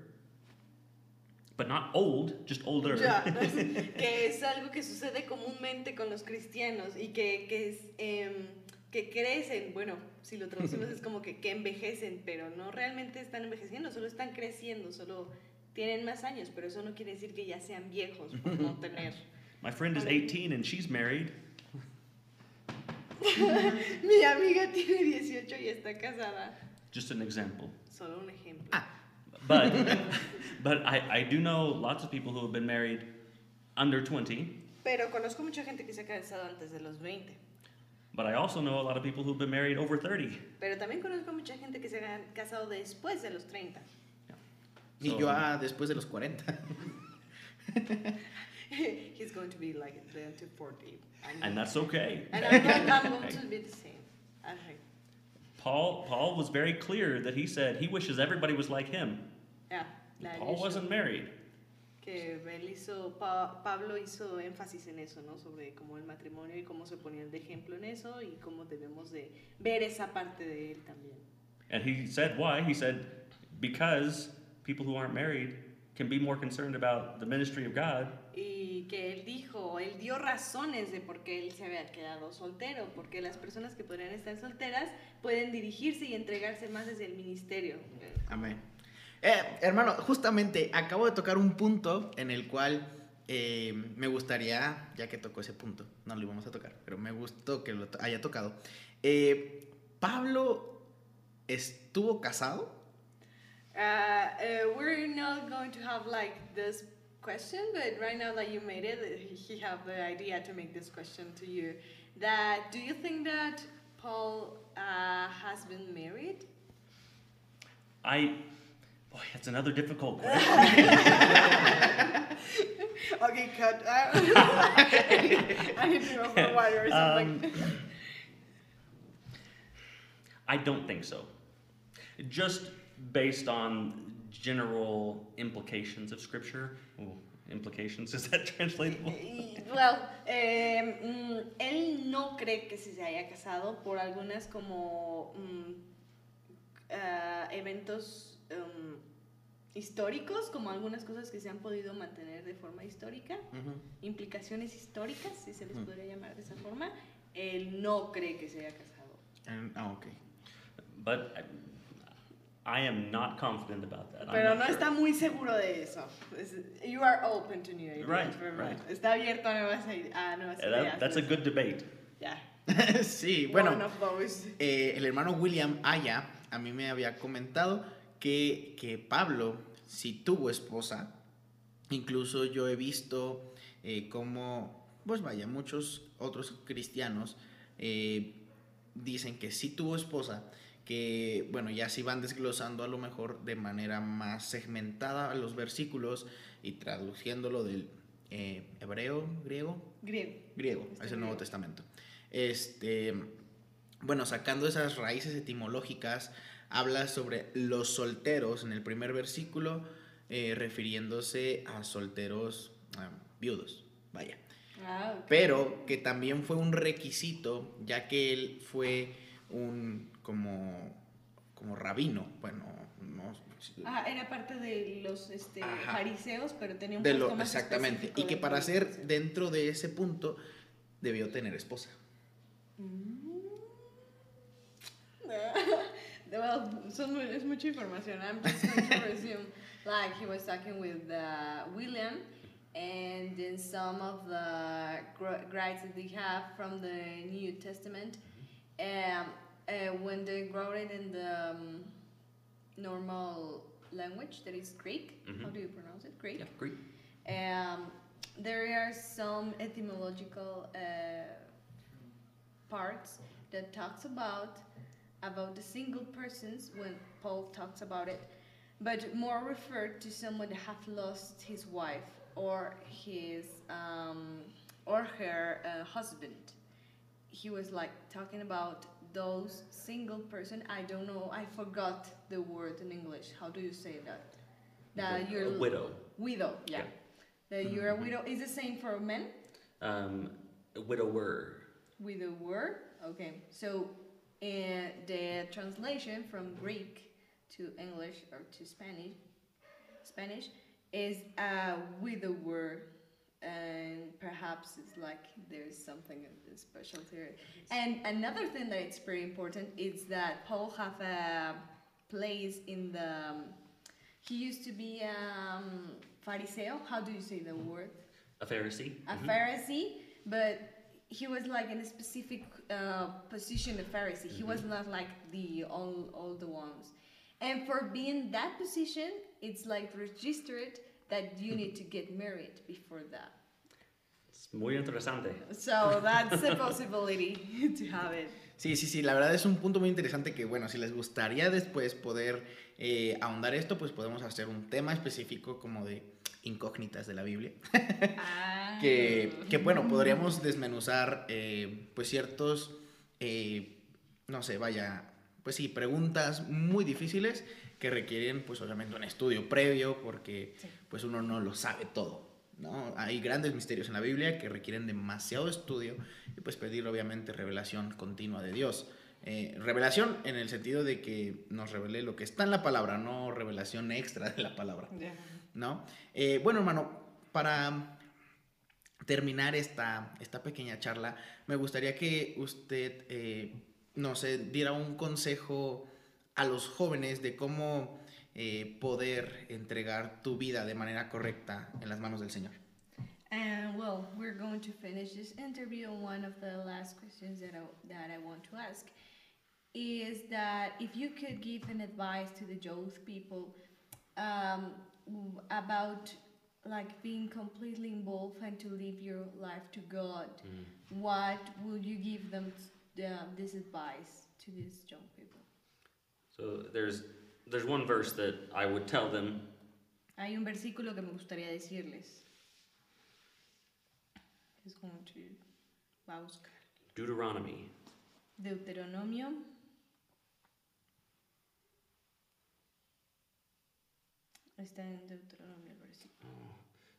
but not old, just older. Ya, que es algo que sucede comúnmente con los cristianos y que, que, es, que crecen, bueno, si lo traducimos es como que, que envejecen, pero no realmente están envejeciendo, solo están creciendo, solo tienen más años, pero eso no quiere decir que ya sean viejos por no tener. My friend is 18 and she's married. Mi amiga tiene 18 y está casada, Just an example. solo un ejemplo. But, but I, I do know lots of people who have been married under 20, Pero conozco mucha gente que se ha casado antes de los 20. But I also know a lot of people who've been married over 30. Pero también conozco mucha gente que se ha casado después de los 30. Y So- yo ah, después de los 40. He's going to be like down to 40. And, And that's okay. and I'm, going- I'm going to be the same. I. Paul, Paul was very clear that he said he wishes everybody was like him. Yeah, Paul issue. wasn't married. Que él hizo, Pa- Pablo hizo énfasis en eso, ¿no? Sobre cómo el matrimonio y cómo se ponían de ejemplo en eso y cómo debemos de ver esa parte de él también. And he said why? He said because people who aren't married can be more concerned about the ministry of God Y que él dijo, él dio razones de por qué él se había quedado soltero, porque las personas que podrían estar solteras pueden dirigirse y entregarse más desde el ministerio. Amén. Eh, hermano, justamente acabo de tocar un punto en el cual eh, me gustaría, ya que tocó ese punto, no lo íbamos a tocar, pero me gustó que lo haya tocado. Eh, Pablo estuvo casado. Uh, uh, we're not going to have like this question, but right now that you made it, he have the idea to make this question to you. That do you think that Paul uh, has been married? I, boy, that's another difficult question. Okay, cut. I need to go for water or something. Um, I don't think so. Just based on general implications of Scripture. Ooh, implications, is that translatable? Well, eh, mm, él no cree que se haya casado por algunas como mm, ah, eventos um, históricos, como algunas cosas que se han podido mantener de forma histórica, implicaciones históricas, si se les Ujú. podría llamar de esa forma. Él no cree que se haya casado. Ah, ok. But I, I am not confident about that. Pero no sure. está muy seguro de eso. Es- You are open to new ideas. Right, right. Está abierto a nuevas, a nuevas Uh, ideas. that- that's a good debate. Yeah. sí, bueno, eh, el hermano William Aya a mí me había comentado que, que Pablo sí tuvo esposa. Incluso yo he visto eh, cómo, pues vaya, muchos otros cristianos eh, dicen que sí tuvo esposa, que bueno, ya sí van desglosando a lo mejor de manera más segmentada los versículos y traduciéndolo del eh, hebreo, griego, Griego. griego, Está es el Nuevo griego. Testamento. Este, bueno, sacando esas raíces etimológicas, habla sobre los solteros en el primer versículo, eh, refiriéndose a solteros ah, viudos, vaya. Ah. Pero que también fue un requisito, ya que él fue un como, como rabino, bueno, no, Ah, era parte de los este, fariseos, pero tenía un de lo, más exactamente, y que para ser dentro de ese punto debió tener esposa. Well, son, mu- es mucha información. I'm just going to resume. Like he was talking with uh, William, and then some of the gr- that they have from the New Testament, um, uh, when they wrote it in the um, normal language, that is Greek. How Mhm. do you pronounce it? Greek. Yeah, Greek. Um, there are some etymological uh, parts that talks about about the single persons when Paul talks about it, but more referred to someone that have lost his wife or his um, or her uh, husband. He was like talking about those single person. I don't know. I forgot the word in English. How do you say that? that The- you're a widow. widow. Yeah, Yeah. that you're a widow. Is the same for men. Um, widower. Widower. Okay, so uh, the translation from Greek to English or to Spanish, Spanish is uh with a widower, and perhaps it's like there's something special here. And another thing that it's very important is that Paul have a place in the. he used to be um, Phariseo. How do you say the word? A Pharisee. a Mhm. Pharisee, but he was like in a specific uh, position of Pharisee. He was not like the all all the ones. And for being that position, it's like registered that you need to get married before that. Es muy interesante. So that's a possibility to have it. Sí, sí, sí, la verdad es un punto muy interesante que, bueno, si les gustaría después poder eh, ahondar esto, pues podemos hacer un tema específico como de incógnitas de la Biblia. Ah. que, que, bueno, podríamos desmenuzar eh, pues ciertos, eh, no sé, vaya, pues sí, preguntas muy difíciles que requieren pues obviamente un estudio previo porque Sí. pues uno no lo sabe todo. ¿no? Hay grandes misterios en la Biblia que requieren demasiado estudio y pues pedir obviamente revelación continua de Dios. Eh, revelación en el sentido de que nos revele lo que está en la palabra, no revelación extra de la palabra. ¿No? Eh, bueno, hermano, para terminar esta, pequeña charla, me gustaría que usted, eh, no sé, diera un consejo a los jóvenes de cómo eh, poder entregar tu vida de manera correcta en las manos del Señor. And well, we're going to finish this interview. One of the last questions that I, that I want to ask is that if you could give an advice to the youth people um, about like being completely involved and to live your life to God, Mm. what would you give them t- the, this advice to these young people? So there's there's one verse that I would tell them. Hay un versículo que me gustaría decirles. Es going to va a buscar. Deuteronomy Deuteronomio. Está en Deuteronomio el versículo. Oh,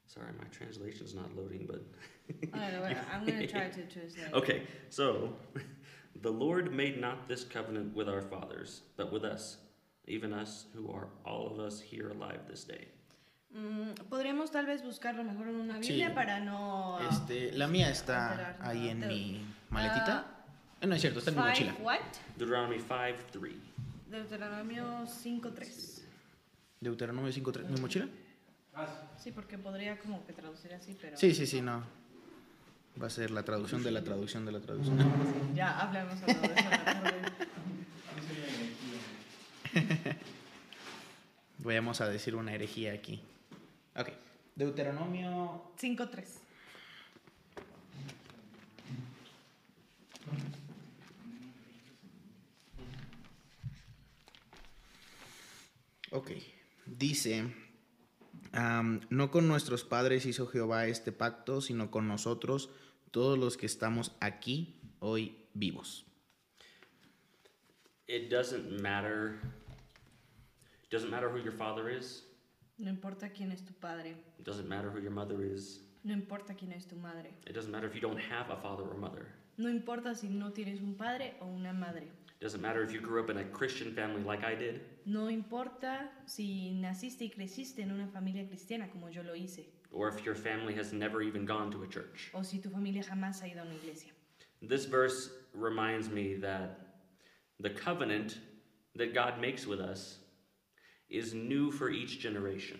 sorry, my translation's not loading, but I know, I'm gonna try to translate. okay. So, the Lord made not this covenant with our fathers, but with us, even us who are all of us here alive this day. Mm, Podríamos tal vez buscarlo mejor en una Sí. Biblia para no. Este, la mía está Alterar, no, ahí en de- mi maletita. Eh, no es cierto, está en mi five, mochila. what? Deuteronomy 5 3. Deuteronomio 5.3. Deuteronomio 5.3. ¿Mi mochila? Ah, Sí, porque podría como que traducir así, pero. Sí, sí, sí, no. Va a ser la traducción de la traducción de la traducción. Sí, Ya hablamos de eso. Vayamos a decir una herejía aquí. Ok. Deuteronomio 5.3. Ok, dice, am, no con nuestros padres hizo Jehová este pacto, sino con nosotros, todos los que estamos aquí hoy vivos. It doesn't matter. It doesn't matter who your father is. No importa quién es tu padre. It doesn't matter who your mother is. No importa quién es tu madre. It doesn't matter if you don't have a father or mother. No importa si no tienes un padre o una madre. It doesn't matter if you grew up in a Christian family like I did. No importa si naciste y creciste en una familia cristiana como yo lo hice. or if your family has never even gone to a church. O si tu familia jamás ha ido a una iglesia. This verse reminds me that the covenant that God makes with us is new for each generation.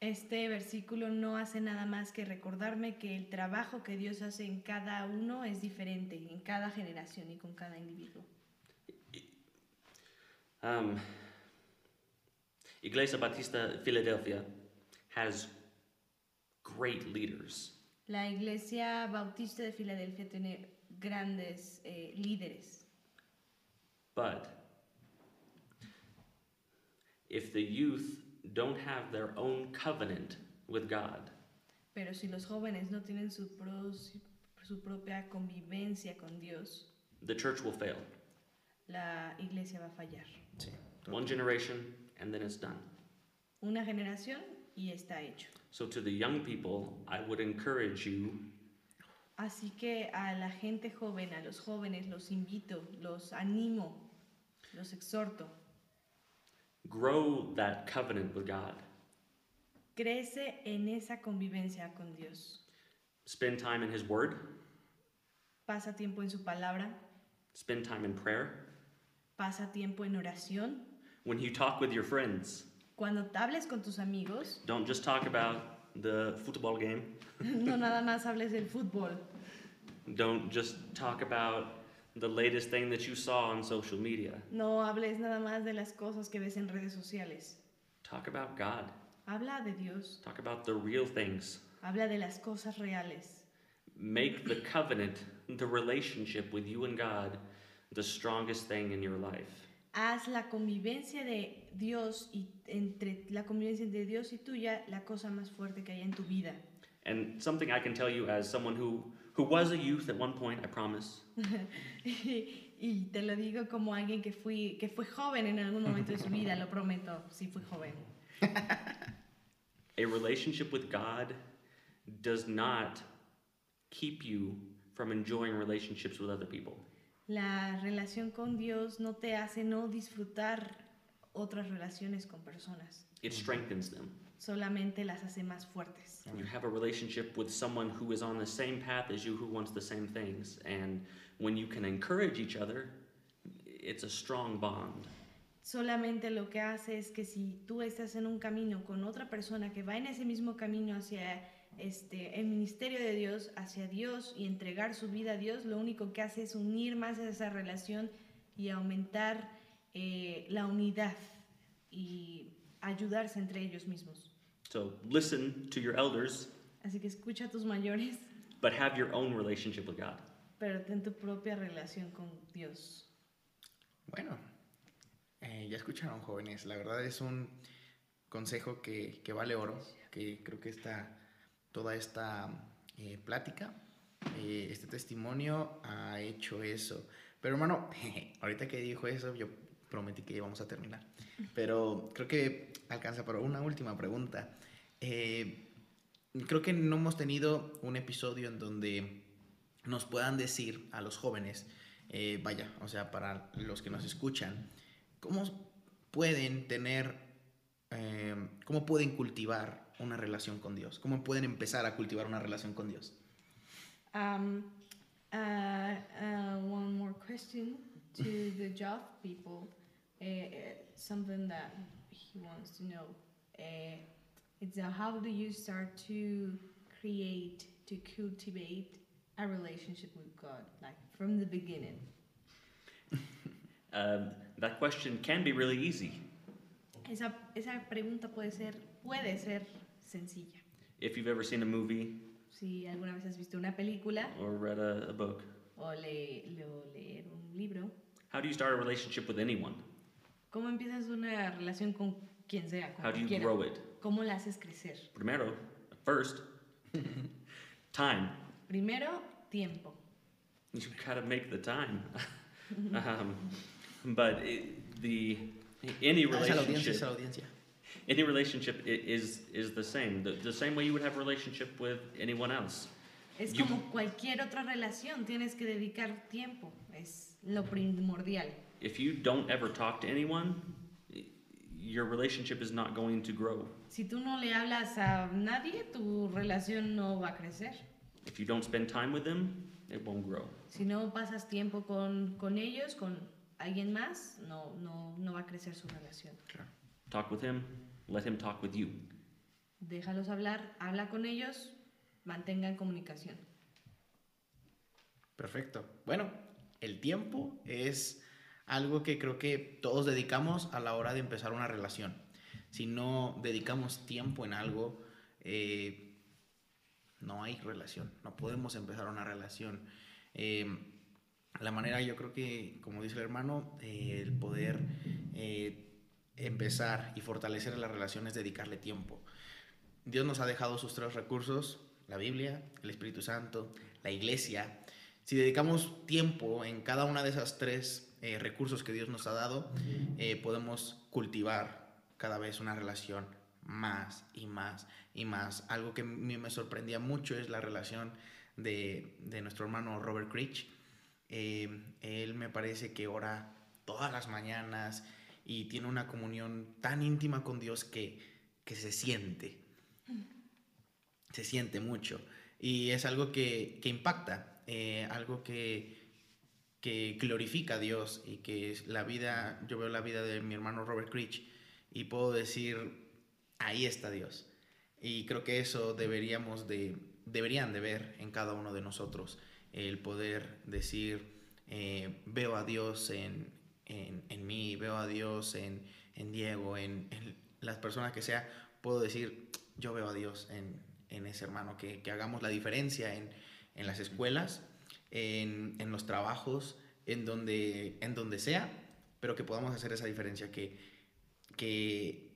Este versículo no hace nada más que recordarme que el trabajo que Dios hace en cada uno es diferente, en cada generación y con cada individuo. Um, Iglesia Batista Philadelphia has great leaders, La Iglesia Bautista de Filadelfia tiene grandes eh, líderes, but if the youth don't have their own covenant with God, pero si los jóvenes no tienen su, pro- su propia convivencia con Dios, the church will fail. la iglesia va a fallar. One generation, and then it's done. una generación y está hecho. So, to the young people, I would encourage you Así que a la gente joven, a los jóvenes, los invito, los animo, los exhorto. grow that covenant with God. Crece en esa convivencia con Dios. Spend time in His Word, Pasa tiempo en su palabra, spend time in prayer. pasa tiempo en oración. When you talk with your friends, Cuando hables con tus amigos, don't just talk about the football game. no nada más hables del fútbol, Don't just talk about the latest thing that you saw on social media. no hables nada más de las cosas que ves en redes sociales. Talk about God. Habla de Dios, Talk about the real things. habla de las cosas reales. Make the covenant, the relationship with you and God, the strongest thing in your life. Haz la convivencia de Dios y entre la convivencia entre Dios y tuya la cosa más fuerte que hay en tu vida. And something I can tell you as someone who, who was a youth at one point, I promise. y te lo digo como alguien que fui que fue joven en algún momento de su vida, lo prometo, sí fui joven. A relationship with God does not keep you from enjoying relationships with other people. La relación con Dios no te hace no disfrutar otras relaciones con personas, It strengthens them. solamente las hace más fuertes. You have a relationship with someone who is on the same path as you, who wants the same things. And when you can encourage each other, it's a strong bond. Solamente lo que hace es que si tú estás en un camino con otra persona que va en ese mismo camino hacia este, el ministerio de Dios, hacia Dios y entregar su vida a Dios, lo único que hace es unir más a esa relación y aumentar eh, la unidad y ayudarse entre ellos mismos. So listen to your elders, Así que escucha a tus mayores, but have your own relationship with God. pero ten tu propia relación con Dios. Bueno, eh, ya escucharon jóvenes, la verdad es un consejo que, que vale oro, que creo que esta, toda esta eh, plática, eh, este testimonio ha hecho eso. Pero hermano, ahorita que dijo eso, yo prometí que íbamos a terminar, pero creo que alcanza para una última pregunta. Creo que no hemos tenido un episodio en donde nos puedan decir a los jóvenes, vaya, o sea, para los que nos escuchan, ¿cómo pueden tener, eh, cómo pueden cultivar una relación con Dios? ¿Cómo pueden empezar a cultivar una relación con Dios? Um, uh, uh, one more question to the job people. Uh, something that he wants to know. Uh, it's how do you start to create, to cultivate a relationship with God, like from the beginning? Um, that question can be really easy. Esa, esa pregunta puede ser, puede ser sencilla. If you've ever seen a movie Si alguna vez has visto una película or read a, a book, o le, leer un libro, how do you start a relationship with anyone? ¿cómo empiezas una relación con quien sea? Con How do you quiera? grow it? ¿Cómo la haces crecer? Primero, first, time. Primero, tiempo. You gotta make the time. um, but it, the any es a la audiencia, relationship, es a la audiencia. any relationship is is the same. The, the same way you would have a relationship with anyone else. Es You- como cualquier otra relación, tienes que dedicar tiempo, es lo primordial. If you don't ever talk to anyone, your relationship is not going to grow. Si tú no le hablas a nadie, tu relación no va a crecer. If you don't spend time with them, it won't grow. Si no pasas tiempo con, con ellos, con alguien más, no, no, no va a crecer su relación. Talk with him. Let him talk with you. Déjalos hablar, habla con ellos, mantengan comunicación. Perfecto. Bueno, el tiempo es algo que creo que todos dedicamos a la hora de empezar una relación. Si no dedicamos tiempo en algo, eh, no hay relación, no podemos empezar una relación. Eh, la manera, yo creo que, como dice el hermano, eh, el poder eh, empezar y fortalecer la relación es dedicarle tiempo. Dios nos ha dejado sus tres recursos, la Biblia, el Espíritu Santo, la iglesia. Si dedicamos tiempo en cada una de esas tres eh, recursos que Dios nos ha dado, podemos cultivar cada vez una relación más y más y más. Algo que a mí me sorprendía mucho es la relación de, de nuestro hermano Robert Creech. Eh, él me parece que ora todas las mañanas y tiene una comunión tan íntima con Dios que, que se siente. Se siente mucho. Y es algo que, que impacta, eh, algo que, que glorifica a Dios y que es la vida, yo veo la vida de mi hermano Robert Creech y puedo decir, ahí está Dios. Y creo que eso deberíamos de, deberían de ver en cada uno de nosotros, el poder decir, eh, veo a Dios en, en, en, mí, veo a Dios en, en Diego, en, las personas que sea, puedo decir, yo veo a Dios en, ese hermano, que, que, hagamos la diferencia en, las escuelas, en, en, los trabajos, en donde, en donde sea, pero que podamos hacer esa diferencia, que, que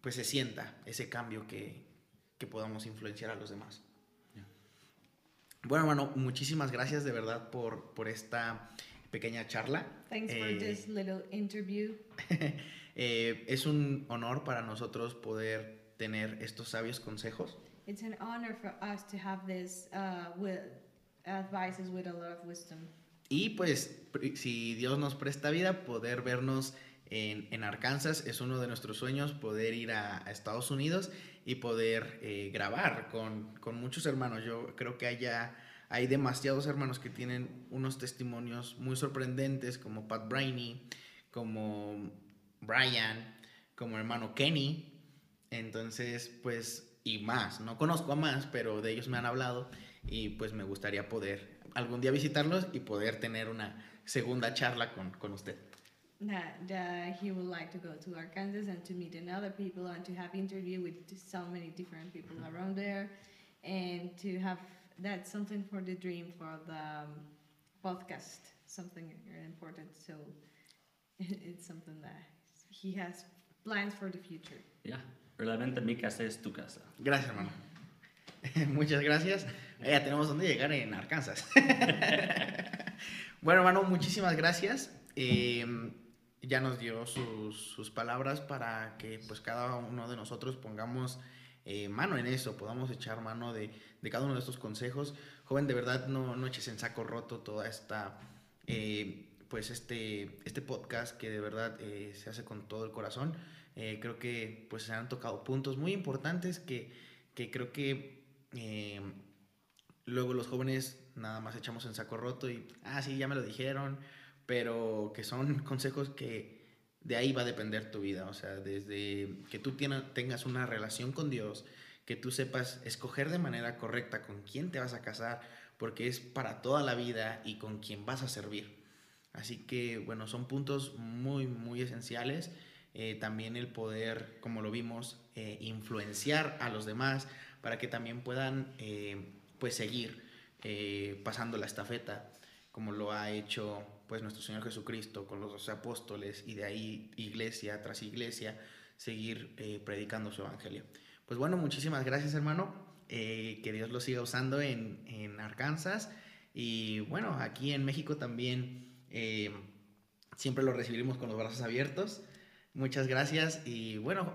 pues se sienta ese cambio que, que podamos influenciar a los demás. Bueno, hermano, muchísimas gracias de verdad por, por esta pequeña charla. Thanks for this little interview. eh, es un honor para nosotros poder tener estos sabios consejos. It's an honor for us to have this uh, with advices with a lot of wisdom. Y pues, si Dios nos presta vida, poder vernos en, en Arkansas es uno de nuestros sueños, poder ir a, a Estados Unidos y poder eh, grabar con, con, muchos hermanos. Yo creo que haya, hay demasiados hermanos que tienen unos testimonios muy sorprendentes, como Pat Brainy, como Brian, como hermano Kenny. Entonces, pues, y más. No conozco a más, pero de ellos me han hablado y pues me gustaría poder algún día visitarlos y poder tener una segunda charla con, con usted. That, that he would like to go to Arkansas and to meet another people and to have interview with so many different people around there. And to have that's something for the dream for the um, podcast something important. So it's something that he has plans for the future. Yeah. Realmente mi casa es tu casa. Gracias hermano. Muchas gracias. Ya tenemos donde llegar en Arkansas. Bueno hermano muchísimas gracias. Eh, ya nos dio sus, sus, palabras para que pues cada uno de nosotros pongamos eh, mano en eso, podamos echar mano de, de, cada uno de estos consejos. Joven, de verdad no, no eches en saco roto toda esta, eh, pues este, este podcast que de verdad eh, se hace con todo el corazón. Creo que pues se han tocado puntos muy importantes que, que creo que eh, luego los jóvenes nada más echamos en saco roto y, ah, sí, ya me lo dijeron pero que son consejos que de ahí va a depender tu vida, o sea, desde que tú tengas una relación con Dios, que tú sepas escoger de manera correcta con quién te vas a casar, porque es para toda la vida y con quién vas a servir. Así que, bueno, son puntos muy, muy esenciales. Eh, también el poder, como lo vimos, eh, influenciar a los demás para que también puedan, eh, pues, seguir pasando la estafeta, como lo ha hecho pues nuestro Señor Jesucristo con los doce apóstoles y de ahí iglesia tras iglesia seguir eh, predicando su evangelio. Pues bueno, muchísimas gracias hermano, eh, que Dios lo siga usando en, en, Arkansas y bueno, aquí en México también eh, siempre lo recibiremos con los brazos abiertos. Muchas gracias y bueno,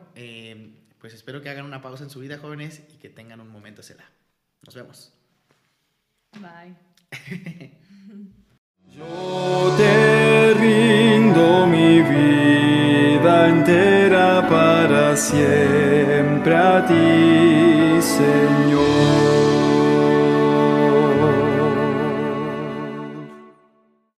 pues espero que hagan una pausa en su vida jóvenes y que tengan un momento será. Nos vemos. Bye. Yo te rindo mi vida entera para siempre a ti, Señor.